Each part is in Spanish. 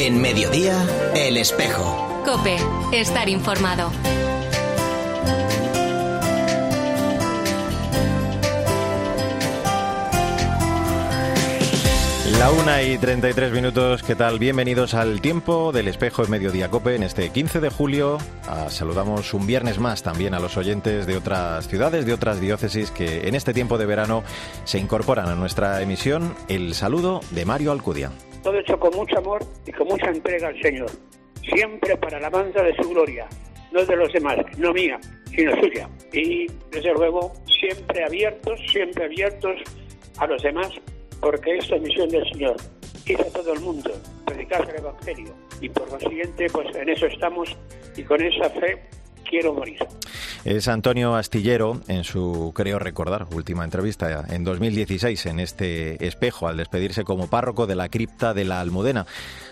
En mediodía, El Espejo. Cope, estar informado. La una y 33 minutos, ¿qué tal? Bienvenidos al tiempo del espejo en Mediodía Cope en este 15 de julio. Ah, saludamos un viernes más también a los oyentes de otras ciudades, de otras diócesis que en este tiempo de verano se incorporan a nuestra emisión. El saludo de Mario Alcudia. Todo hecho con mucho amor y con mucha entrega al Señor, siempre para la alabanza de su gloria, no de los demás, no mía, sino suya. Y desde luego, siempre abiertos, siempre abiertos a los demás porque esto es misión del Señor. Ir a todo el mundo, predicar el Evangelio. Y por lo siguiente, pues en eso estamos y con esa fe quiero morir. Es Antonio Astillero en su, creo recordar, última entrevista en 2016 en este espejo al despedirse como párroco de la cripta de la Almudena.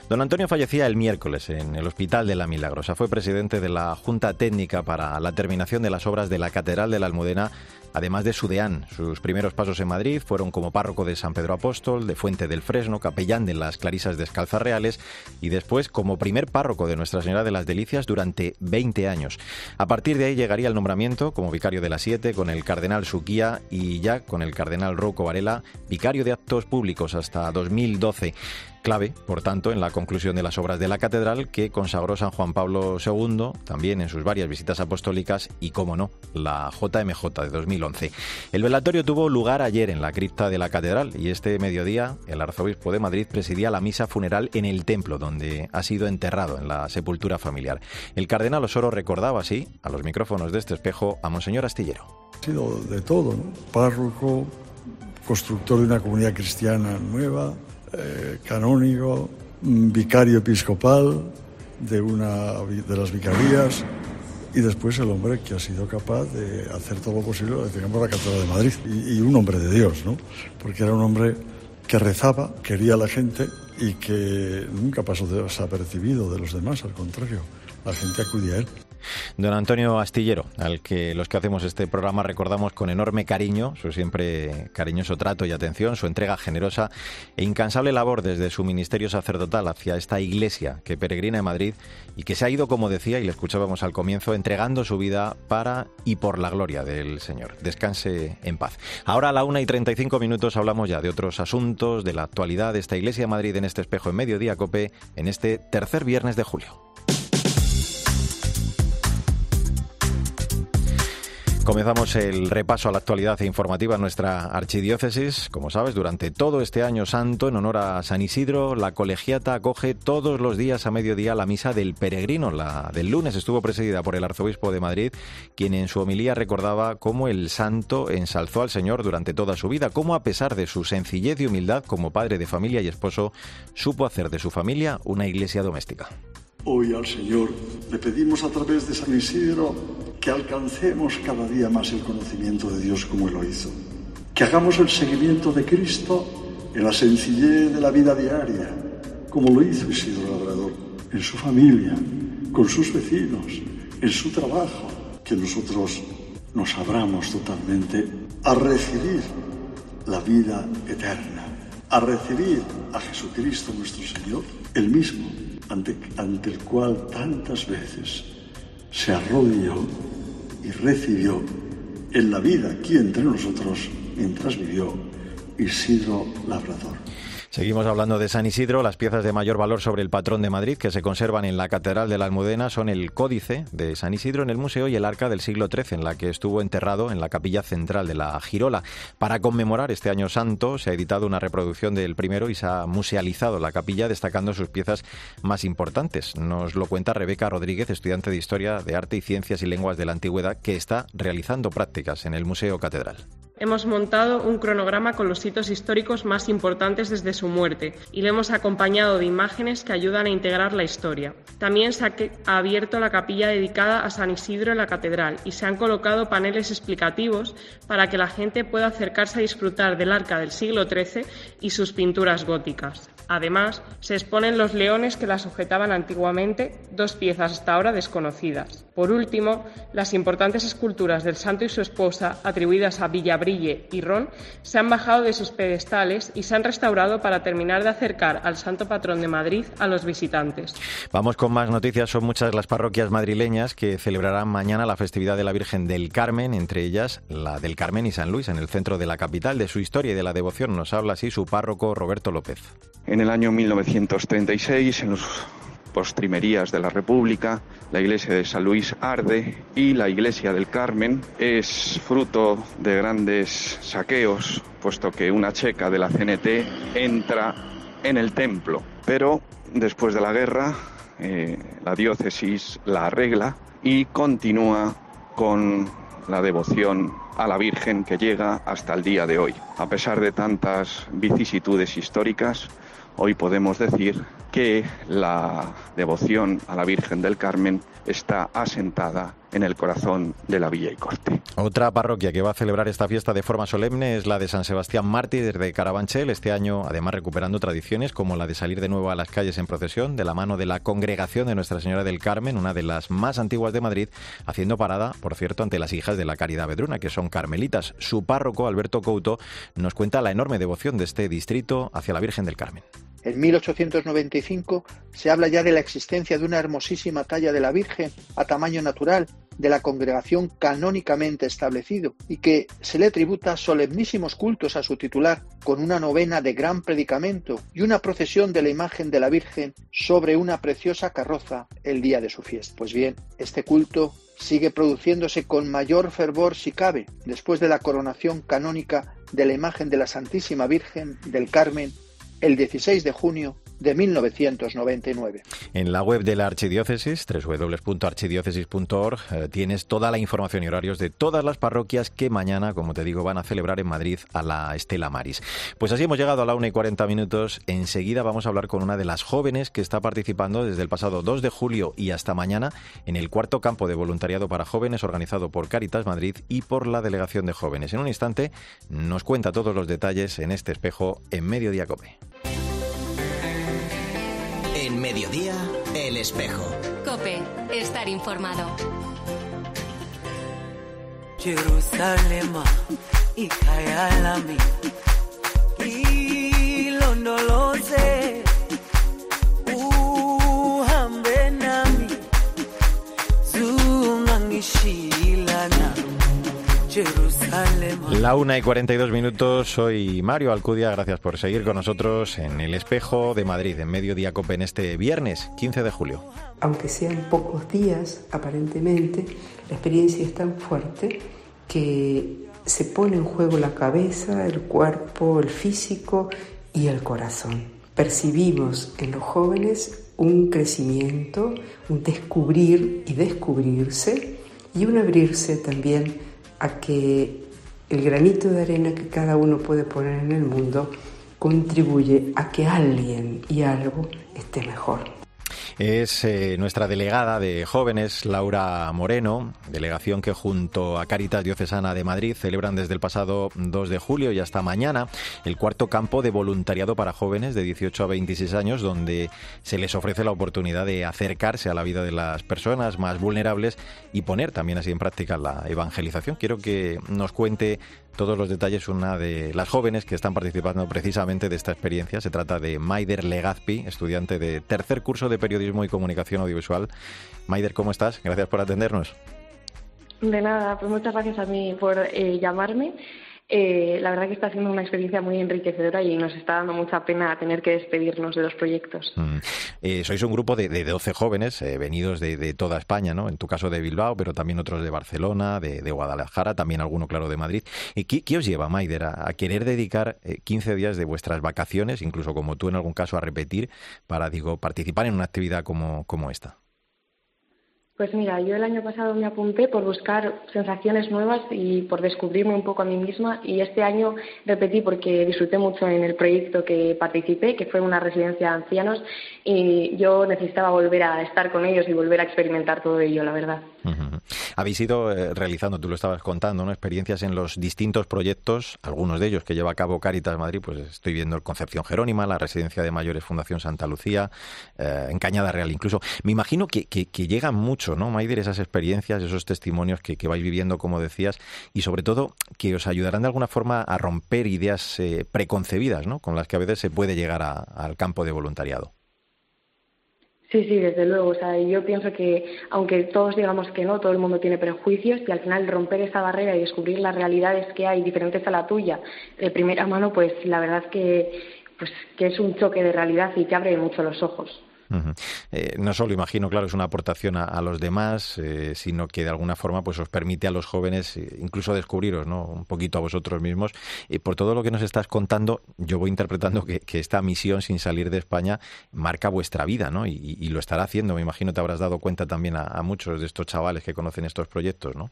Don Antonio fallecía el miércoles en el Hospital de la Milagrosa. Fue presidente de la Junta Técnica para la terminación de las obras de la Catedral de la Almudena además de su Sus primeros pasos en Madrid fueron como párroco de San Pedro Apóstol, de Fuente del Fresno, capellán de las Clarisas Descalzas Reales y después como primer párroco de Nuestra Señora de las Delicias durante 20 años. A partir de ahí llegaría el nombramiento como vicario de la Siete con el cardenal Suquía y ya con el cardenal Rocco Varela, vicario de actos públicos hasta 2012 clave, por tanto, en la conclusión de las obras de la catedral que consagró San Juan Pablo II, también en sus varias visitas apostólicas y, como no, la JMJ de 2011. El velatorio tuvo lugar ayer en la cripta de la catedral y este mediodía el arzobispo de Madrid presidía la misa funeral en el templo donde ha sido enterrado en la sepultura familiar. El cardenal Osoro recordaba así, a los micrófonos de este espejo, a Monseñor Astillero. Ha sido de todo. Párroco, constructor de una comunidad cristiana nueva, eh, canónigo, vicario episcopal de una de las vicarías y después el hombre que ha sido capaz de hacer todo lo posible, digamos, la Catedral de Madrid. Y, y, un hombre de Dios, ¿no? Porque era un hombre que rezaba, quería a la gente y que nunca pasó desapercibido de los demás, al contrario, la gente acudía a él. Don Antonio Astillero, al que los que hacemos este programa recordamos con enorme cariño, su siempre cariñoso trato y atención, su entrega generosa e incansable labor desde su ministerio sacerdotal hacia esta iglesia que peregrina en Madrid y que se ha ido, como decía, y le escuchábamos al comienzo, entregando su vida para y por la gloria del Señor. Descanse en paz. Ahora a la una y 35 minutos hablamos ya de otros asuntos, de la actualidad de esta iglesia de Madrid en este espejo en mediodía, Cope, en este tercer viernes de julio. Comenzamos el repaso a la actualidad informativa en nuestra archidiócesis. Como sabes, durante todo este año santo, en honor a San Isidro, la colegiata acoge todos los días a mediodía la misa del peregrino. La del lunes estuvo presidida por el arzobispo de Madrid, quien en su homilía recordaba cómo el santo ensalzó al Señor durante toda su vida, cómo a pesar de su sencillez y humildad como padre de familia y esposo, supo hacer de su familia una iglesia doméstica. Hoy al Señor le pedimos a través de San Isidro que alcancemos cada día más el conocimiento de Dios como Él lo hizo. Que hagamos el seguimiento de Cristo en la sencillez de la vida diaria, como lo hizo Isidro Labrador, en su familia, con sus vecinos, en su trabajo. Que nosotros nos abramos totalmente a recibir la vida eterna, a recibir a Jesucristo nuestro Señor, el mismo ante, ante el cual tantas veces se arrodilló y recibió en la vida aquí entre nosotros mientras vivió Isidro Labrador. Seguimos hablando de San Isidro. Las piezas de mayor valor sobre el patrón de Madrid que se conservan en la Catedral de la Almudena son el Códice de San Isidro en el museo y el Arca del siglo XIII, en la que estuvo enterrado en la capilla central de la Girola. Para conmemorar este año santo se ha editado una reproducción del primero y se ha musealizado la capilla destacando sus piezas más importantes. Nos lo cuenta Rebeca Rodríguez, estudiante de Historia de Arte y Ciencias y Lenguas de la Antigüedad, que está realizando prácticas en el Museo Catedral. Hemos montado un cronograma con los hitos históricos más importantes desde su muerte y le hemos acompañado de imágenes que ayudan a integrar la historia. También se ha abierto la capilla dedicada a San Isidro en la catedral y se han colocado paneles explicativos para que la gente pueda acercarse a disfrutar del arca del siglo XIII y sus pinturas góticas. Además, se exponen los leones que la sujetaban antiguamente, dos piezas hasta ahora desconocidas. Por último, las importantes esculturas del santo y su esposa, atribuidas a Villabrille y Ron, se han bajado de sus pedestales y se han restaurado para terminar de acercar al santo patrón de Madrid a los visitantes. Vamos con más noticias. Son muchas las parroquias madrileñas que celebrarán mañana la festividad de la Virgen del Carmen, entre ellas la del Carmen y San Luis, en el centro de la capital. De su historia y de la devoción nos habla así su párroco Roberto López. En el año 1936, en los postrimerías de la República, la iglesia de San Luis arde y la iglesia del Carmen es fruto de grandes saqueos, puesto que una checa de la CNT entra en el templo. Pero después de la guerra, eh, la diócesis la arregla y continúa con la devoción a la Virgen que llega hasta el día de hoy. A pesar de tantas vicisitudes históricas, hoy podemos decir que la devoción a la Virgen del Carmen está asentada en el corazón de la Villa y Corte. Otra parroquia que va a celebrar esta fiesta de forma solemne es la de San Sebastián Mártir de Carabanchel, este año además recuperando tradiciones como la de salir de nuevo a las calles en procesión de la mano de la congregación de Nuestra Señora del Carmen, una de las más antiguas de Madrid, haciendo parada, por cierto, ante las hijas de la Caridad Vedruna, que son carmelitas. Su párroco, Alberto Couto, nos cuenta la enorme devoción de este distrito hacia la Virgen del Carmen. En 1895 se habla ya de la existencia de una hermosísima talla de la Virgen a tamaño natural de la congregación canónicamente establecido y que se le tributa solemnísimos cultos a su titular con una novena de gran predicamento y una procesión de la imagen de la Virgen sobre una preciosa carroza el día de su fiesta. Pues bien, este culto sigue produciéndose con mayor fervor si cabe después de la coronación canónica de la imagen de la Santísima Virgen del Carmen el 16 de junio de 1999. En la web de la Archidiócesis, www.archidiócesis.org, eh, tienes toda la información y horarios de todas las parroquias que mañana, como te digo, van a celebrar en Madrid a la Estela Maris. Pues así hemos llegado a la 1 y 40 minutos. Enseguida vamos a hablar con una de las jóvenes que está participando desde el pasado 2 de julio y hasta mañana en el cuarto campo de voluntariado para jóvenes organizado por Caritas Madrid y por la Delegación de Jóvenes. En un instante nos cuenta todos los detalles en este espejo en Mediodía Cope. En Mediodía, El Espejo. Cope, estar informado. Jerusalem, hija La una y 42 minutos, soy Mario Alcudia, gracias por seguir con nosotros en el espejo de Madrid, en Mediodía Cope, en este viernes 15 de julio. Aunque sean pocos días, aparentemente, la experiencia es tan fuerte que se pone en juego la cabeza, el cuerpo, el físico y el corazón. Percibimos en los jóvenes un crecimiento, un descubrir y descubrirse y un abrirse también a que el granito de arena que cada uno puede poner en el mundo contribuye a que alguien y algo esté mejor es eh, nuestra delegada de jóvenes, Laura Moreno, delegación que junto a Caritas Diocesana de Madrid celebran desde el pasado 2 de julio y hasta mañana el cuarto campo de voluntariado para jóvenes de 18 a 26 años, donde se les ofrece la oportunidad de acercarse a la vida de las personas más vulnerables y poner también así en práctica la evangelización. Quiero que nos cuente todos los detalles una de las jóvenes que están participando precisamente de esta experiencia. Se trata de Maider Legazpi, estudiante de tercer curso de Periodismo y Comunicación Audiovisual. Maider, ¿cómo estás? Gracias por atendernos. De nada, pues muchas gracias a mí por eh, llamarme eh, la verdad que está siendo una experiencia muy enriquecedora y nos está dando mucha pena tener que despedirnos de los proyectos. Mm. Eh, sois un grupo de, de 12 jóvenes eh, venidos de, toda España, ¿no? En tu caso de Bilbao, pero también otros de Barcelona, de, Guadalajara, también alguno, claro, de Madrid. ¿Qué, qué os lleva, Maider, a, querer dedicar 15 días de vuestras vacaciones, incluso como tú en algún caso, a repetir para, digo, participar en una actividad como, como esta? Pues mira, yo el año pasado me apunté por buscar sensaciones nuevas y por descubrirme un poco a mí misma y este año repetí porque disfruté mucho en el proyecto que participé, que fue una residencia de ancianos y yo necesitaba volver a estar con ellos y volver a experimentar todo ello, la verdad. Habéis ido eh, realizando, tú lo estabas contando, ¿no? experiencias en los distintos proyectos, algunos de ellos que lleva a cabo Caritas Madrid, pues estoy viendo el Concepción Jerónima, la Residencia de Mayores Fundación Santa Lucía, eh, en Cañada Real incluso. Me imagino que, llegan mucho, ¿no, Maider, esas experiencias, esos testimonios que, vais viviendo, como decías, y sobre todo que os ayudarán de alguna forma a romper ideas eh, preconcebidas, ¿no? Con las que a veces se puede llegar al campo de voluntariado. Sí, sí, desde luego. O sea, yo pienso que, aunque todos digamos que no, todo el mundo tiene prejuicios y al final romper esa barrera y descubrir las realidades que hay diferentes a la tuya de primera mano, pues la verdad que, pues, que es un choque de realidad y te abre mucho los ojos. Eh, no solo imagino, claro, es una aportación a, los demás, eh, sino que de alguna forma pues os permite a los jóvenes eh, incluso descubriros, ¿no? Un poquito a vosotros mismos. Y por todo lo que nos estás contando, yo voy interpretando que, esta misión sin salir de España marca vuestra vida, ¿no? Y, lo estará haciendo. Me imagino te habrás dado cuenta también a, a muchos de estos chavales que conocen estos proyectos, ¿no?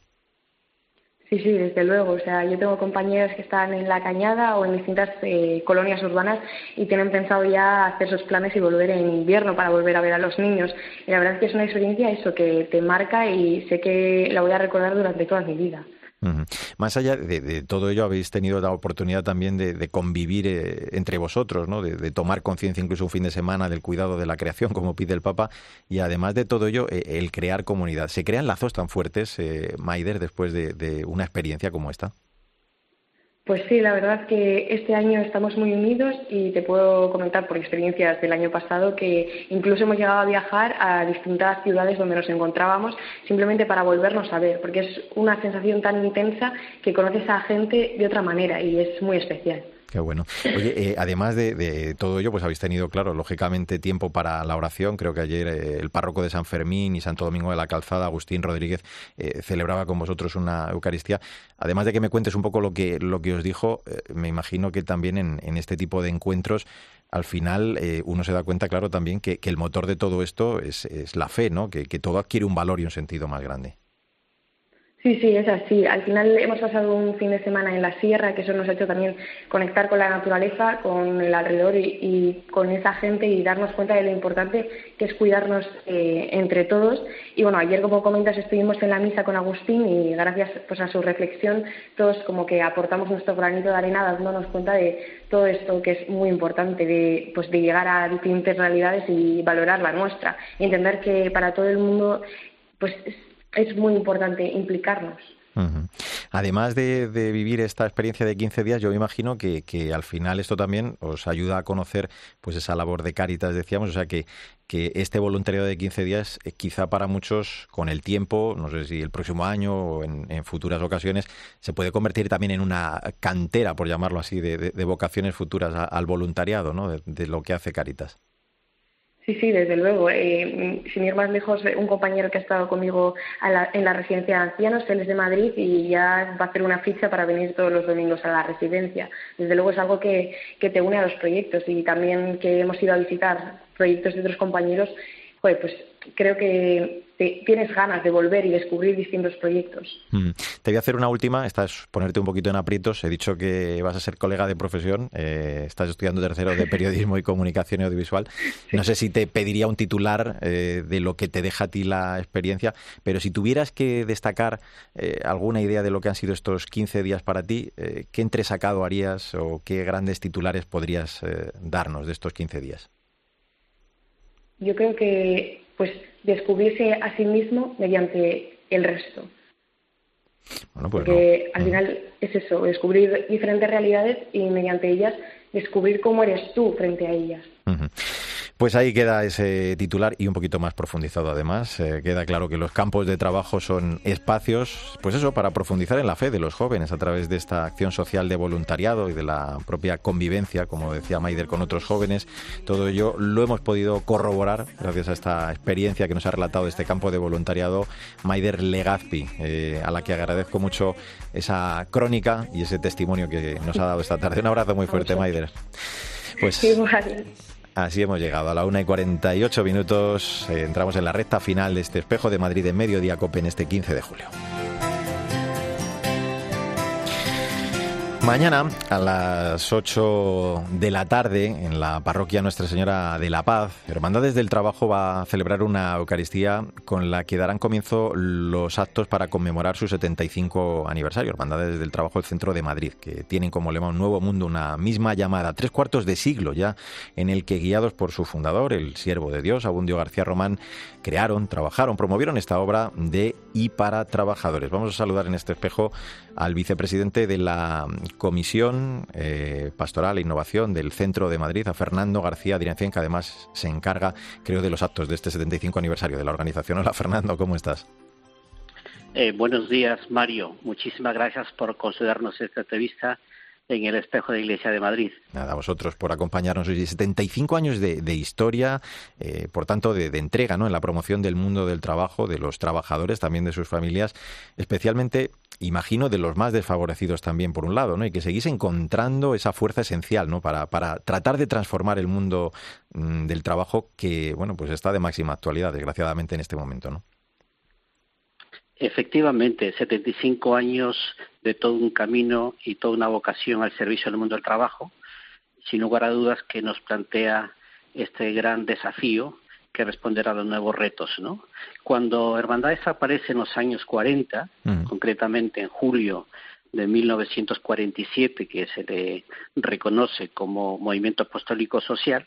Sí, sí, desde luego. O sea, yo tengo compañeros que están en la cañada o en distintas eh, colonias urbanas y tienen pensado ya hacer sus planes y volver en invierno para volver a ver a los niños. Y la verdad es que es una experiencia eso que te marca y sé que la voy a recordar durante toda mi vida. Más allá de, todo ello, habéis tenido la oportunidad también de, convivir eh, entre vosotros, ¿no? de, tomar conciencia incluso un fin de semana del cuidado de la creación, como pide el Papa, y además de todo ello, eh, el crear comunidad. ¿Se crean lazos tan fuertes, eh, Maider, después de una experiencia como esta? Pues sí, la verdad que este año estamos muy unidos y te puedo comentar por experiencias del año pasado que incluso hemos llegado a viajar a distintas ciudades donde nos encontrábamos simplemente para volvernos a ver, porque es una sensación tan intensa que conoces a gente de otra manera y es muy especial. Qué bueno. Oye, eh, además de, todo ello, pues habéis tenido, claro, lógicamente tiempo para la oración. Creo que ayer eh, el párroco de San Fermín y Santo Domingo de la Calzada, Agustín Rodríguez, eh, celebraba con vosotros una Eucaristía. Además de que me cuentes un poco lo que, lo que os dijo, me imagino que también en, este tipo de encuentros al final uno se da cuenta, claro, también que, el motor de todo esto es, es la fe, ¿no? que, todo adquiere un valor y un sentido más grande. Sí, sí, es así. Al final hemos pasado un fin de semana en la sierra, que eso nos ha hecho también conectar con la naturaleza, con el alrededor y, con esa gente y darnos cuenta de lo importante que es cuidarnos eh, entre todos. Y bueno, ayer, como comentas, estuvimos en la misa con Agustín y gracias pues, a su reflexión, todos como que aportamos nuestro granito de arena dándonos cuenta de todo esto que es muy importante, de, pues, de llegar a diferentes realidades y valorar la nuestra. Y entender que para todo el mundo pues es muy importante implicarnos. Además de, vivir esta experiencia de 15 días, yo me imagino que, al final esto también os ayuda a conocer pues esa labor de Cáritas, decíamos, o sea que, que este voluntariado de 15 días eh, quizá para muchos con el tiempo, no sé si el próximo año o en, futuras ocasiones, se puede convertir también en una cantera, por llamarlo así, de, vocaciones futuras al voluntariado, ¿no? de lo que hace Cáritas. Sí, sí, desde luego. Eh, sin ir más lejos, un compañero que ha estado conmigo en la residencia de ancianos, él es de Madrid y ya va a hacer una ficha para venir todos los domingos a la residencia. Desde luego es algo que, que te une a los proyectos y también que hemos ido a visitar proyectos de otros compañeros, pues creo que tienes ganas de volver y descubrir distintos proyectos. Mm. Te voy a hacer una última, estás ponerte un poquito en aprietos. He dicho que vas a ser colega de profesión, eh, estás estudiando tercero de periodismo y comunicación audiovisual. No sé si te pediría un titular eh, de lo que te deja a ti la experiencia, pero si tuvieras que destacar eh, alguna idea de lo que han sido estos 15 días para ti, ¿qué entresacado harías o qué grandes titulares podrías darnos de estos 15 días? Yo creo que pues descubrirse a sí mismo mediante el resto. Bueno, pues Porque al final es eso, descubrir diferentes realidades y mediante ellas descubrir cómo eres tú frente a ellas. Pues ahí queda ese titular y un poquito más profundizado además. Eh, queda claro que los campos de trabajo son espacios, pues eso, para profundizar en la fe de los jóvenes a través de esta acción social de voluntariado y de la propia convivencia, como decía Maider, con otros jóvenes. Todo ello lo hemos podido corroborar gracias a esta experiencia que nos ha relatado este campo de voluntariado Maider Legazpi, eh, a la que agradezco mucho esa crónica y ese testimonio que nos ha dado esta tarde. Un abrazo muy fuerte, Maider. Pues, Así hemos llegado a la 1 y 48 minutos. Eh, entramos en la recta final de este espejo de Madrid en Mediodía Cope en este 15 de julio. Mañana a las 8 de la tarde en la parroquia Nuestra Señora de la Paz, Hermandades del Trabajo va a celebrar una Eucaristía con la que darán comienzo los actos para conmemorar su 75 aniversario. Hermandades del Trabajo del Centro de Madrid, que tienen como lema un nuevo mundo, una misma llamada, tres cuartos de siglo ya, en el que guiados por su fundador, el siervo de Dios, Abundio García Román, crearon, trabajaron, promovieron esta obra de y para trabajadores. Vamos a saludar en este espejo al vicepresidente de la Comisión eh, Pastoral e Innovación del Centro de Madrid, a Fernando García Dirección, que además se encarga, creo, de los actos de este 75 aniversario de la organización. Hola, Fernando, ¿cómo estás? Eh, buenos días, Mario. Muchísimas gracias por concedernos esta entrevista en el espejo de Iglesia de Madrid. Nada, a vosotros por acompañarnos hoy. 75 años de, historia, eh, por tanto, de, entrega ¿no? en la promoción del mundo del trabajo, de los trabajadores, también de sus familias, especialmente, imagino, de los más desfavorecidos también, por un lado, ¿no? y que seguís encontrando esa fuerza esencial ¿no? para, para tratar de transformar el mundo mm, del trabajo que, bueno, pues está de máxima actualidad, desgraciadamente, en este momento, ¿no? Efectivamente, 75 años de todo un camino y toda una vocación al servicio del mundo del trabajo, sin lugar a dudas que nos plantea este gran desafío que responder a los nuevos retos. ¿no? Cuando Hermandades aparece en los años 40, concretamente en julio de 1947, que se le reconoce como movimiento apostólico social,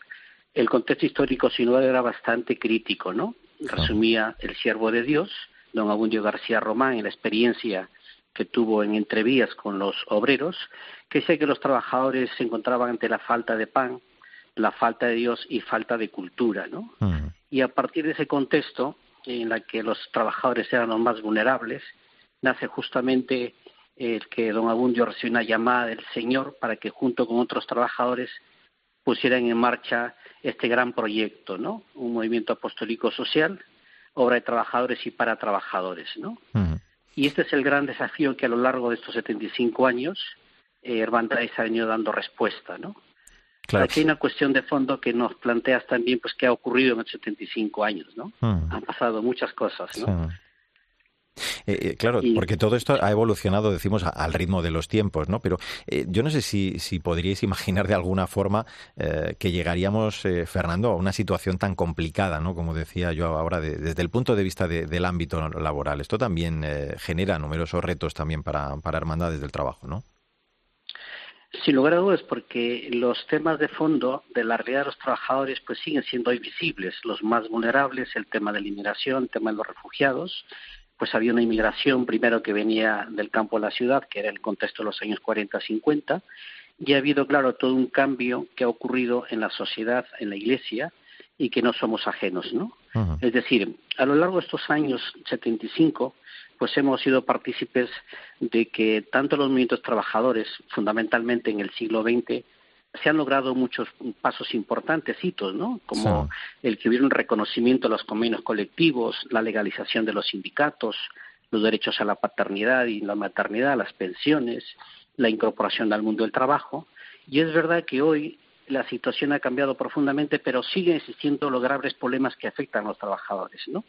el contexto histórico sin duda era bastante crítico, ¿no? Resumía el siervo de Dios, don Abundio García Román, en la experiencia que tuvo en entrevías con los obreros, que sé que los trabajadores se encontraban ante la falta de pan, la falta de Dios y falta de cultura, ¿no? Y a partir de ese contexto, en la que los trabajadores eran los más vulnerables, nace justamente el que don Abundio recibe una llamada del Señor para que junto con otros trabajadores pusieran en marcha este gran proyecto, ¿no? Un movimiento apostólico social, obra de trabajadores y para trabajadores, ¿no? Y este es el gran desafío que a lo largo de estos 75 años eh, Hermandades ha venido dando respuesta, ¿no? Claro. Aquí hay una cuestión de fondo que nos planteas también, pues, qué ha ocurrido en estos 75 años, ¿no? Mm. Han pasado muchas cosas, ¿no? Eh, claro, porque todo esto ha evolucionado, decimos, al ritmo de los tiempos, ¿no? Pero eh, yo no sé si, si, podríais imaginar de alguna forma que llegaríamos, Fernando, a una situación tan complicada, ¿no? Como decía yo ahora, desde el punto de vista del ámbito laboral. Esto también genera numerosos retos también para, para hermandades del trabajo, ¿no? Sin lugar a dudas, porque los temas de fondo de la realidad de los trabajadores pues siguen siendo invisibles. Los más vulnerables, el tema de la inmigración, el tema de los refugiados, pues había una inmigración primero que venía del campo a la ciudad, que era el contexto de los años 40-50, y ha habido, claro, todo un cambio que ha ocurrido en la sociedad, en la Iglesia, y que no somos ajenos, ¿no? Es decir, a lo largo de estos años 75, pues hemos sido partícipes de que tanto los movimientos trabajadores, fundamentalmente en el siglo XX, se han logrado muchos pasos importantes, hitos, ¿no? Como el que hubiera un reconocimiento de los convenios colectivos, la legalización de los sindicatos, los derechos a la paternidad y la maternidad, las pensiones, la incorporación al mundo del trabajo. Y es verdad que hoy la situación ha cambiado profundamente, pero siguen existiendo los graves problemas que afectan a los trabajadores, ¿no?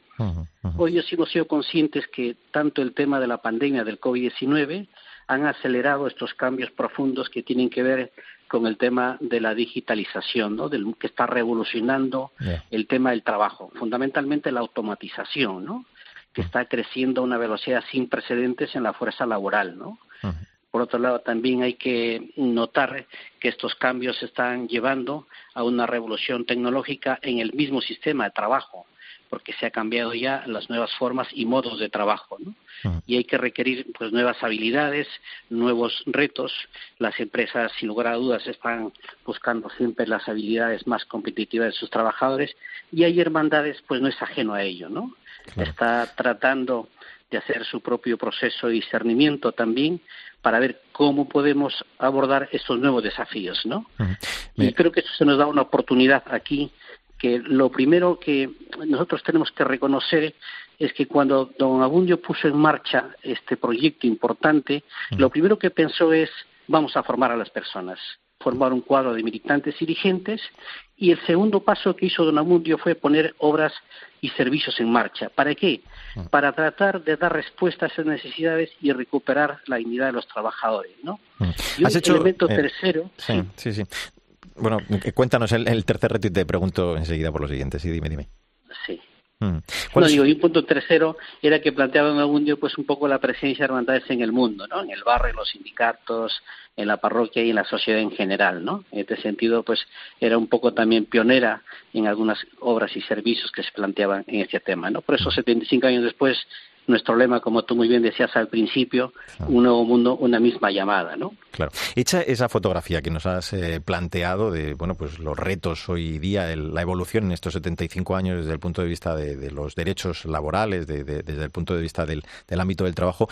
Hoy hemos sido conscientes que tanto el tema de la pandemia del COVID-19 han acelerado estos cambios profundos que tienen que ver con el tema de la digitalización, ¿no? Del, que está revolucionando el tema del trabajo, fundamentalmente la automatización, ¿no? Que está creciendo a una velocidad sin precedentes en la fuerza laboral, ¿no? Por otro lado, también hay que notar que estos cambios están llevando a una revolución tecnológica en el mismo sistema de trabajo porque se ha cambiado ya las nuevas formas y modos de trabajo, ¿no? Y hay que requerir pues nuevas habilidades, nuevos retos. Las empresas, sin lugar a dudas, están buscando siempre las habilidades más competitivas de sus trabajadores y hay hermandades, pues no es ajeno a ello, ¿no? Está tratando de hacer su propio proceso de discernimiento también para ver cómo podemos abordar estos nuevos desafíos, ¿no? Y creo que eso se nos da una oportunidad aquí que lo primero que nosotros tenemos que reconocer es que cuando don Abundio puso en marcha este proyecto importante, lo primero que pensó es vamos a formar a las personas. formar un cuadro de militantes dirigentes y el segundo paso que hizo Don Amundio fue poner obras y servicios en marcha. ¿Para qué? Para tratar de dar respuesta a esas necesidades y recuperar la dignidad de los trabajadores, ¿no? Y ¿Has un hecho, elemento eh, tercero... Sí, sí, sí. Bueno, eh, cuéntanos el, el tercer reto y te pregunto enseguida por lo siguiente. Sí, dime, dime. Sí. Mm. No, ¿Cuál es- digo, y un punto tercero era que planteaba Don Agundio pues un poco la presencia de hermandades en el mundo, ¿no? En el barrio, en los sindicatos, en la parroquia y en la sociedad en general, ¿no? En este sentido, pues era un poco también pionera en algunas obras y servicios que se planteaban en este tema, ¿no? Por eso 75 años después nuestro lema, como tú muy bien decías al principio, un nuevo mundo, una misma llamada, ¿no? Claro. Hecha esa fotografía que nos has eh, planteado de bueno pues los retos hoy día, el- la evolución en estos 75 años desde el punto de vista de, de los derechos laborales, de- de- desde el punto de vista del, del ámbito del trabajo,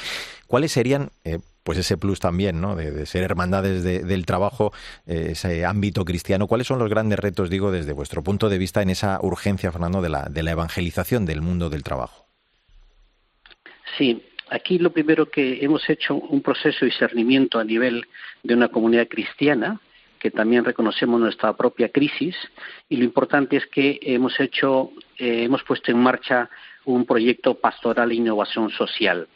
¿cuáles serían eh, pues ese plus también, ¿no? De, de ser hermandades de- del trabajo, eh, ese ámbito cristiano. ¿Cuáles son los grandes retos, digo, desde vuestro punto de vista en esa urgencia, Fernando, de la, de la evangelización del mundo del trabajo? Sí, aquí lo primero que hemos hecho un proceso de discernimiento a nivel de una comunidad cristiana, que también reconocemos nuestra propia crisis, y lo importante es que hemos hecho, eh, hemos puesto en marcha un proyecto pastoral e innovación social,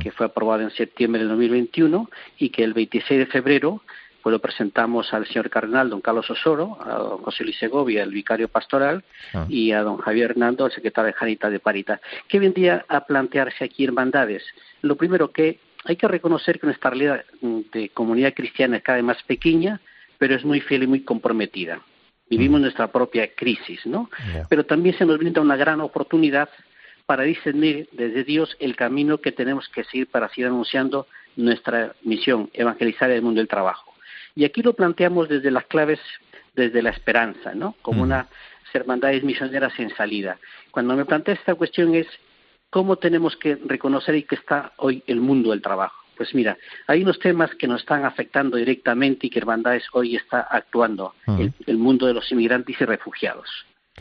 que fue aprobado en septiembre de 2021 y que el 26 de febrero pues lo presentamos al señor cardenal don Carlos Osoro, a don José Luis Segovia, el vicario pastoral, Ah. y a don Javier Hernando, el secretario de Janita de Parita. ¿Qué vendría a plantearse aquí hermandades? Lo primero que hay que reconocer que nuestra realidad mm, de comunidad cristiana es cada vez más pequeña, pero es muy fiel y muy comprometida. Vivimos nuestra propia crisis, ¿no? Pero también se nos brinda una gran oportunidad para discernir desde Dios el camino que tenemos que seguir para seguir anunciando nuestra misión, evangelizar el mundo del trabajo. Y aquí lo planteamos desde las claves, desde la esperanza, ¿no? Como Mm. unas hermandades misioneras en salida. Cuando me plantea esta cuestión es cómo tenemos que reconocer y que está hoy el mundo del trabajo. Pues mira, hay unos temas que nos están afectando directamente y que Hermandades hoy está actuando. Ujú. el, el mundo de los inmigrantes y refugiados.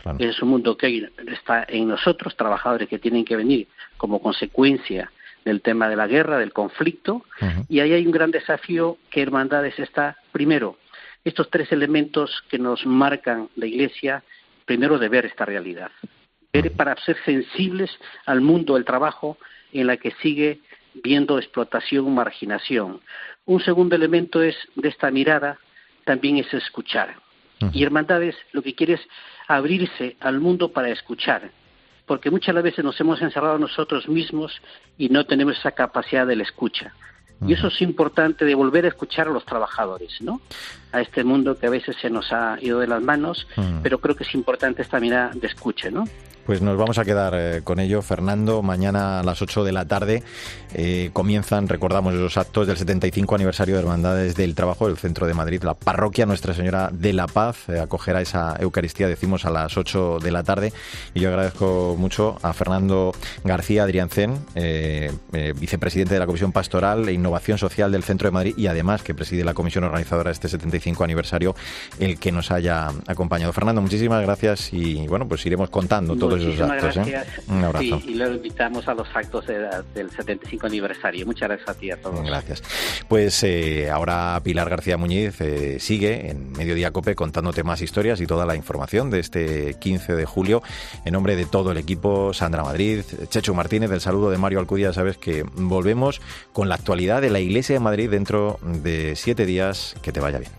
Claro. Es un mundo que hoy está en nosotros, trabajadores que tienen que venir como consecuencia del tema de la guerra, del conflicto, y ahí hay un gran desafío que Hermandades está, primero, estos tres elementos que nos marcan la Iglesia, primero de ver esta realidad, ver para ser sensibles al mundo del trabajo en la que sigue viendo explotación, marginación. Un segundo elemento es de esta mirada también es escuchar. Y Hermandades lo que quiere es abrirse al mundo para escuchar, porque muchas veces nos hemos encerrado nosotros mismos y no tenemos esa capacidad de la escucha. Y eso es importante de volver a escuchar a los trabajadores, ¿no? A este mundo que a veces se nos ha ido de las manos, Mm. pero creo que es importante esta mirada de escucha, ¿no? Pues nos vamos a quedar eh, con ello, Fernando. Mañana a las 8 de la tarde eh, comienzan, recordamos, esos actos del 75 aniversario de Hermandades del Trabajo del Centro de Madrid. La parroquia Nuestra Señora de la Paz eh, acogerá esa Eucaristía, decimos, a las 8 de la tarde. Y yo agradezco mucho a Fernando García Adriancén, vicepresidente de la Comisión Pastoral e Innovación Social del Centro de Madrid y además que preside la comisión organizadora de este 75 aniversario, el que nos haya acompañado. Fernando, muchísimas gracias y bueno, pues iremos contando todos esos actos. ¿eh? gracias. Un abrazo. Sí, y luego invitamos a los actos de- del 75 aniversario. Muchas gracias a ti a todos. Gracias. Pues eh, ahora Pilar García Muñiz eh, sigue en Mediodía Cope contándote más historias y toda la información de este 15 de julio. En nombre de todo el equipo, Sandra Madrid, Chechu Martínez, el saludo de Mario Alcudia. Sabes que volvemos con la actualidad de la Iglesia de Madrid dentro de siete días. Que te vaya bien.